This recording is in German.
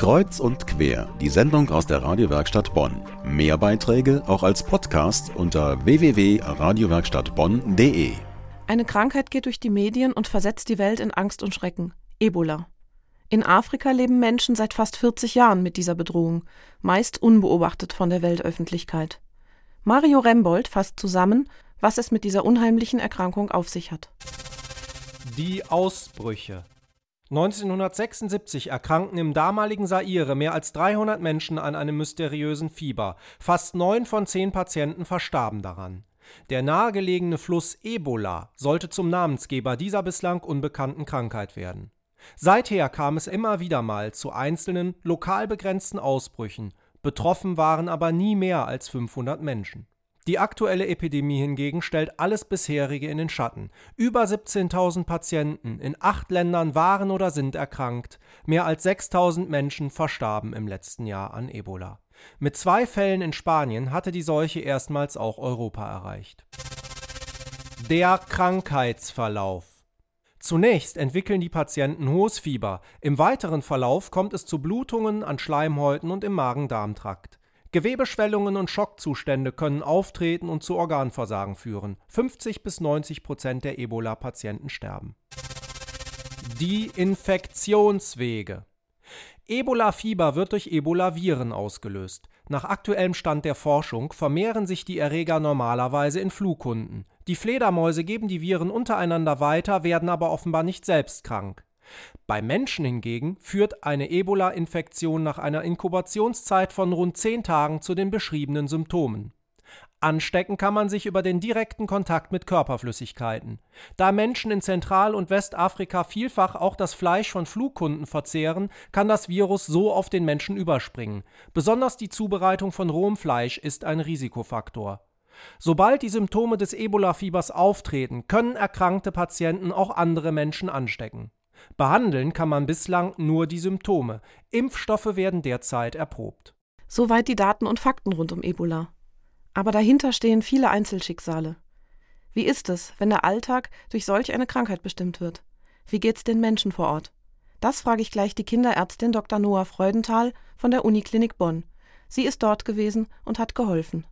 Kreuz und quer, die Sendung aus der Radiowerkstatt Bonn. Mehr Beiträge auch als Podcast unter www.radiowerkstattbonn.de. Eine Krankheit geht durch die Medien und versetzt die Welt in Angst und Schrecken. Ebola. In Afrika leben Menschen seit fast 40 Jahren mit dieser Bedrohung, meist unbeobachtet von der Weltöffentlichkeit. Mario Rembold fasst zusammen, was es mit dieser unheimlichen Erkrankung auf sich hat. Die Ausbrüche 1976 erkrankten im damaligen Zaire mehr als 300 Menschen an einem mysteriösen Fieber. Fast neun von zehn Patienten verstarben daran. Der nahegelegene Fluss Ebola sollte zum Namensgeber dieser bislang unbekannten Krankheit werden. Seither kam es immer wieder mal zu einzelnen, lokal begrenzten Ausbrüchen. Betroffen waren aber nie mehr als 500 Menschen. Die aktuelle Epidemie hingegen stellt alles bisherige in den Schatten. Über 17.000 Patienten in acht Ländern waren oder sind erkrankt. Mehr als 6.000 Menschen verstarben im letzten Jahr an Ebola. Mit zwei Fällen in Spanien hatte die Seuche erstmals auch Europa erreicht. Der Krankheitsverlauf Zunächst entwickeln die Patienten hohes Fieber. Im weiteren Verlauf kommt es zu Blutungen an Schleimhäuten und im Magen-Darm-Trakt. Gewebeschwellungen und Schockzustände können auftreten und zu Organversagen führen. 50 bis 90 Prozent der Ebola-Patienten sterben. Die Infektionswege. Ebola-Fieber wird durch Ebola-Viren ausgelöst. Nach aktuellem Stand der Forschung vermehren sich die Erreger normalerweise in Flughunden. Die Fledermäuse geben die Viren untereinander weiter, werden aber offenbar nicht selbst krank. Bei Menschen hingegen führt eine Ebola-Infektion nach einer Inkubationszeit von rund 10 Tagen zu den beschriebenen Symptomen. Anstecken kann man sich über den direkten Kontakt mit Körperflüssigkeiten. Da Menschen in Zentral- und Westafrika vielfach auch das Fleisch von Flughunden verzehren, kann das Virus so auf den Menschen überspringen. Besonders die Zubereitung von rohem Fleisch ist ein Risikofaktor. Sobald die Symptome des Ebola-Fiebers auftreten, können erkrankte Patienten auch andere Menschen anstecken. Behandeln kann man bislang nur die Symptome. Impfstoffe werden derzeit erprobt. Soweit die Daten und Fakten rund um Ebola. Aber dahinter stehen viele Einzelschicksale. Wie ist es, wenn der Alltag durch solch eine Krankheit bestimmt wird? Wie geht's den Menschen vor Ort? Das frage ich gleich die Kinderärztin Dr. Noah Freudenthal von der Uniklinik Bonn. Sie ist dort gewesen und hat geholfen.